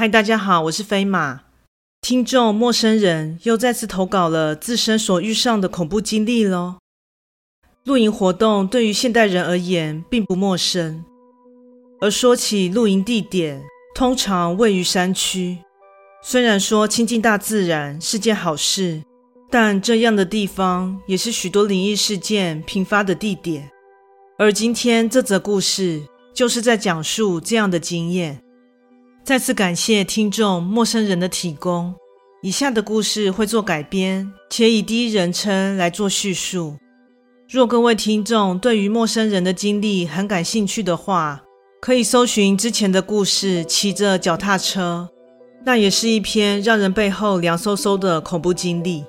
嗨，大家好，我是飞马。听众陌生人又再次投稿了自身所遇上的恐怖经历喽。露营活动对于现代人而言并不陌生，而说起露营地点，通常位于山区。虽然说亲近大自然是件好事，但这样的地方也是许多灵异事件频发的地点。而今天这则故事就是在讲述这样的经验。再次感谢听众陌生人的提供。以下的故事会做改编，且以第一人称来做叙述。若各位听众对于陌生人的经历很感兴趣的话，可以搜寻之前的故事《骑着脚踏车》，那也是一篇让人背后凉飕飕的恐怖经历。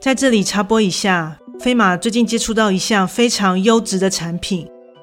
在这里插播一下，飞马最近接触到一项非常优质的产品。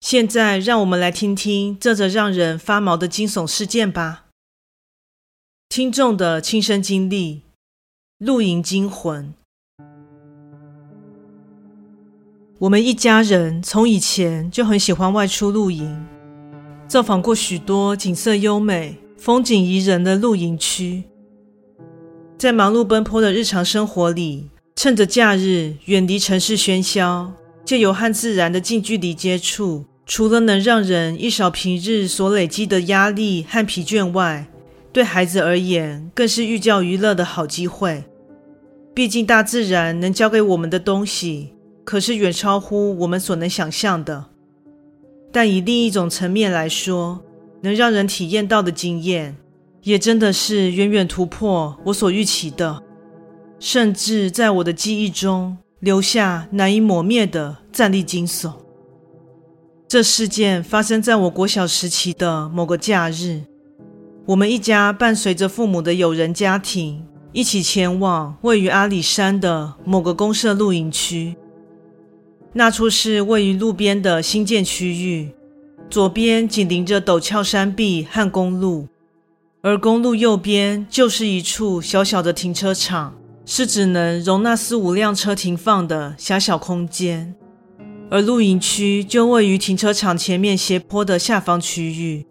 现在，让我们来听听这则让人发毛的惊悚事件吧。听众的亲身经历：露营惊魂。我们一家人从以前就很喜欢外出露营，造访过许多景色优美、风景宜人的露营区。在忙碌奔波的日常生活里，趁着假日远离城市喧嚣，借由和自然的近距离接触。除了能让人一扫平日所累积的压力和疲倦外，对孩子而言更是寓教于乐的好机会。毕竟大自然能教给我们的东西，可是远超乎我们所能想象的。但以另一种层面来说，能让人体验到的经验，也真的是远远突破我所预期的，甚至在我的记忆中留下难以抹灭的战栗惊悚。这事件发生在我国小时期的某个假日，我们一家伴随着父母的友人家庭一起前往位于阿里山的某个公社露营区。那处是位于路边的新建区域，左边紧邻着陡峭山壁和公路，而公路右边就是一处小小的停车场，是只能容纳四五辆车停放的狭小空间。而露营区就位于停车场前面斜坡的下方区域，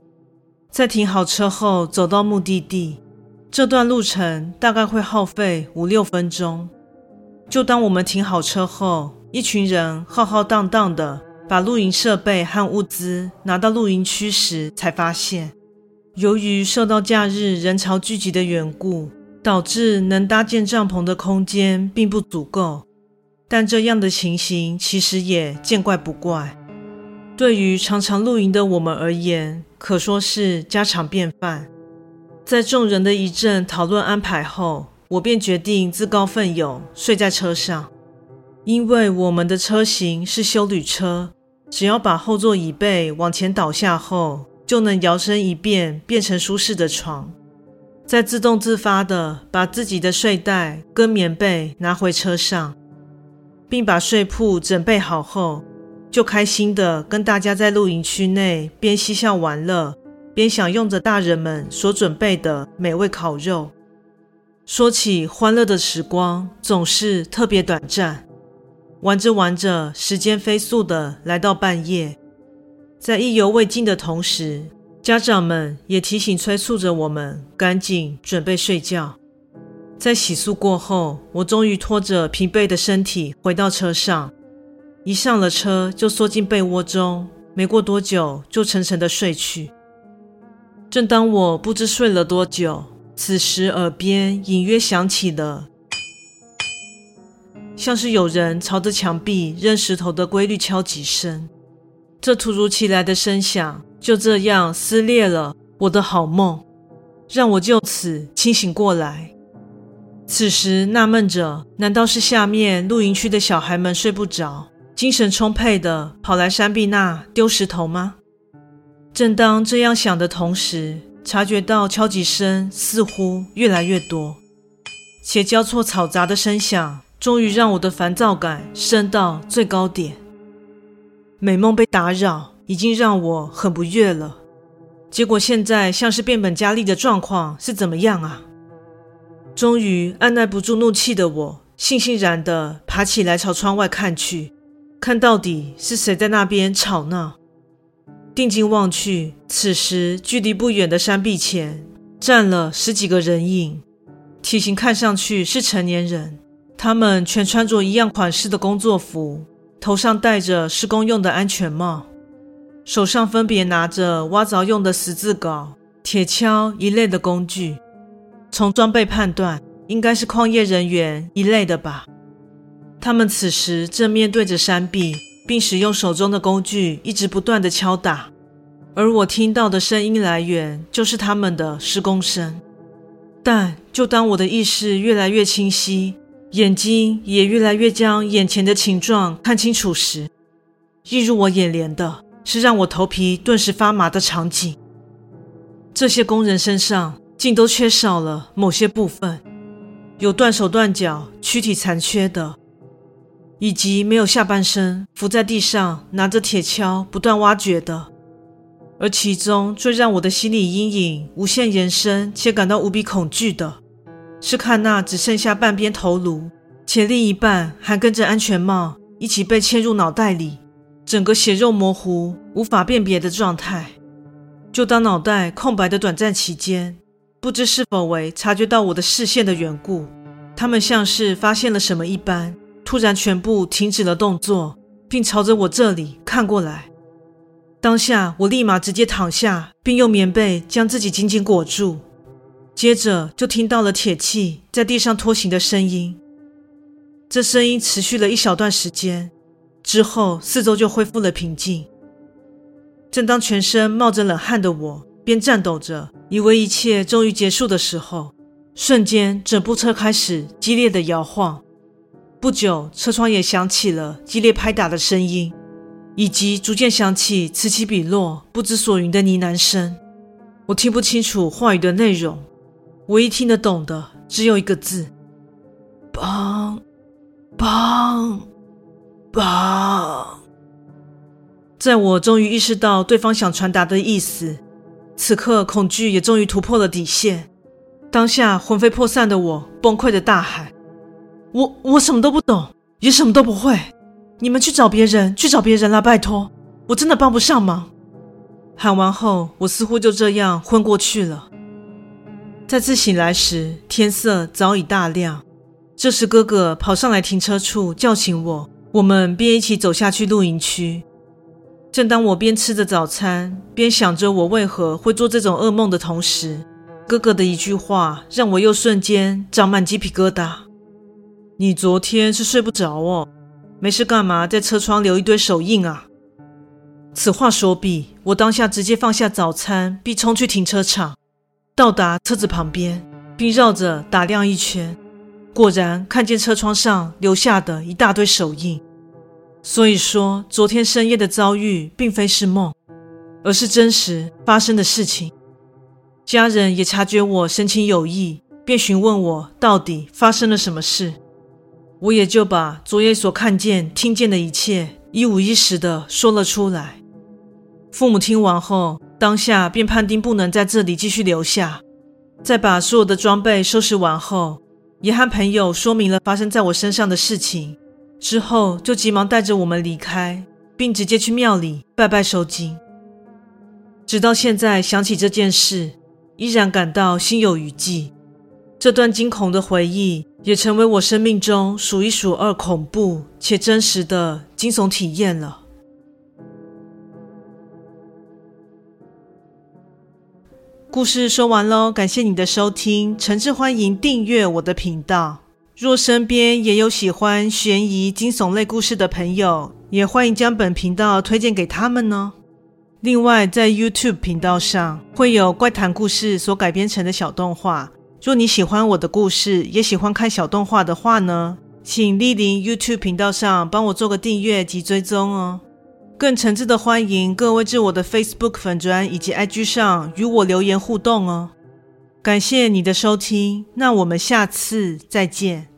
在停好车后走到目的地，这段路程大概会耗费五六分钟。就当我们停好车后，一群人浩浩荡荡地把露营设备和物资拿到露营区时，才发现，由于受到假日人潮聚集的缘故，导致能搭建帐篷的空间并不足够。但这样的情形其实也见怪不怪，对于常常露营的我们而言，可说是家常便饭。在众人的一阵讨论安排后，我便决定自告奋勇睡在车上，因为我们的车型是休旅车，只要把后座椅背往前倒下后，就能摇身一变变成舒适的床，再自动自发地把自己的睡袋跟棉被拿回车上。并把睡铺准备好后，就开心地跟大家在露营区内边嬉笑玩乐，边享用着大人们所准备的美味烤肉。说起欢乐的时光，总是特别短暂。玩着玩着，时间飞速地来到半夜，在意犹未尽的同时，家长们也提醒催促着我们赶紧准备睡觉。在洗漱过后，我终于拖着疲惫的身体回到车上。一上了车就缩进被窝中，没过多久就沉沉的睡去。正当我不知睡了多久，此时耳边隐约响起了像是有人朝着墙壁扔石头的规律敲击声。这突如其来的声响就这样撕裂了我的好梦，让我就此清醒过来。此时纳闷着，难道是下面露营区的小孩们睡不着，精神充沛的跑来山壁那丢石头吗？正当这样想的同时，察觉到敲击声似乎越来越多，且交错嘈杂的声响，终于让我的烦躁感升到最高点。美梦被打扰，已经让我很不悦了。结果现在像是变本加厉的状况是怎么样啊？终于按捺不住怒气的我，悻悻然地爬起来朝窗外看去，看到底是谁在那边吵闹。定睛望去，此时距离不远的山壁前站了十几个人影，体型看上去是成年人，他们全穿着一样款式的工作服，头上戴着施工用的安全帽。手上分别拿着挖凿用的十字镐、铁锹一类的工具，从装备判断，应该是矿业人员一类的吧。他们此时正面对着山壁，并使用手中的工具一直不断的敲打，而我听到的声音来源就是他们的施工声。但就当我的意识越来越清晰，眼睛也越来越将眼前的情状看清楚时，映入我眼帘的。是让我头皮顿时发麻的场景。这些工人身上竟都缺少了某些部分，有断手断脚、躯体残缺的，以及没有下半身伏在地上拿着铁锹不断挖掘的。而其中最让我的心理阴影无限延伸且感到无比恐惧的，是看那只剩下半边头颅，且另一半还跟着安全帽一起被嵌入脑袋里。整个血肉模糊、无法辨别的状态。就当脑袋空白的短暂期间，不知是否为察觉到我的视线的缘故，他们像是发现了什么一般，突然全部停止了动作，并朝着我这里看过来。当下，我立马直接躺下，并用棉被将自己紧紧裹住。接着，就听到了铁器在地上拖行的声音。这声音持续了一小段时间。之后，四周就恢复了平静。正当全身冒着冷汗的我边颤抖着，以为一切终于结束的时候，瞬间整部车开始激烈的摇晃。不久，车窗也响起了激烈拍打的声音，以及逐渐响起此起彼落、不知所云的呢喃声。我听不清楚话语的内容，唯一听得懂的只有一个字：砰，砰。吧，在我终于意识到对方想传达的意思，此刻恐惧也终于突破了底线。当下魂飞魄散的我崩溃的大喊：“我我什么都不懂，也什么都不会，你们去找别人，去找别人啦，拜托，我真的帮不上忙。”喊完后，我似乎就这样昏过去了。再次醒来时，天色早已大亮。这时，哥哥跑上来停车处叫醒我。我们便一起走下去露营区。正当我边吃着早餐，边想着我为何会做这种噩梦的同时，哥哥的一句话让我又瞬间长满鸡皮疙瘩。你昨天是睡不着哦？没事干嘛在车窗留一堆手印啊？此话说毕，我当下直接放下早餐，并冲去停车场，到达车子旁边，并绕着打量一圈。果然看见车窗上留下的一大堆手印，所以说昨天深夜的遭遇并非是梦，而是真实发生的事情。家人也察觉我神情有异，便询问我到底发生了什么事。我也就把昨夜所看见、听见的一切一五一十的说了出来。父母听完后，当下便判定不能在这里继续留下，在把所有的装备收拾完后。也和朋友说明了发生在我身上的事情，之后就急忙带着我们离开，并直接去庙里拜拜收惊。直到现在想起这件事，依然感到心有余悸。这段惊恐的回忆也成为我生命中数一数二恐怖且真实的惊悚体验了。故事说完喽，感谢你的收听，诚挚欢迎订阅我的频道。若身边也有喜欢悬疑惊悚类故事的朋友，也欢迎将本频道推荐给他们呢。另外，在 YouTube 频道上会有怪谈故事所改编成的小动画。若你喜欢我的故事，也喜欢看小动画的话呢，请莅临 YouTube 频道上帮我做个订阅及追踪哦。更诚挚的欢迎各位至我的 Facebook 粉专以及 IG 上与我留言互动哦。感谢你的收听，那我们下次再见。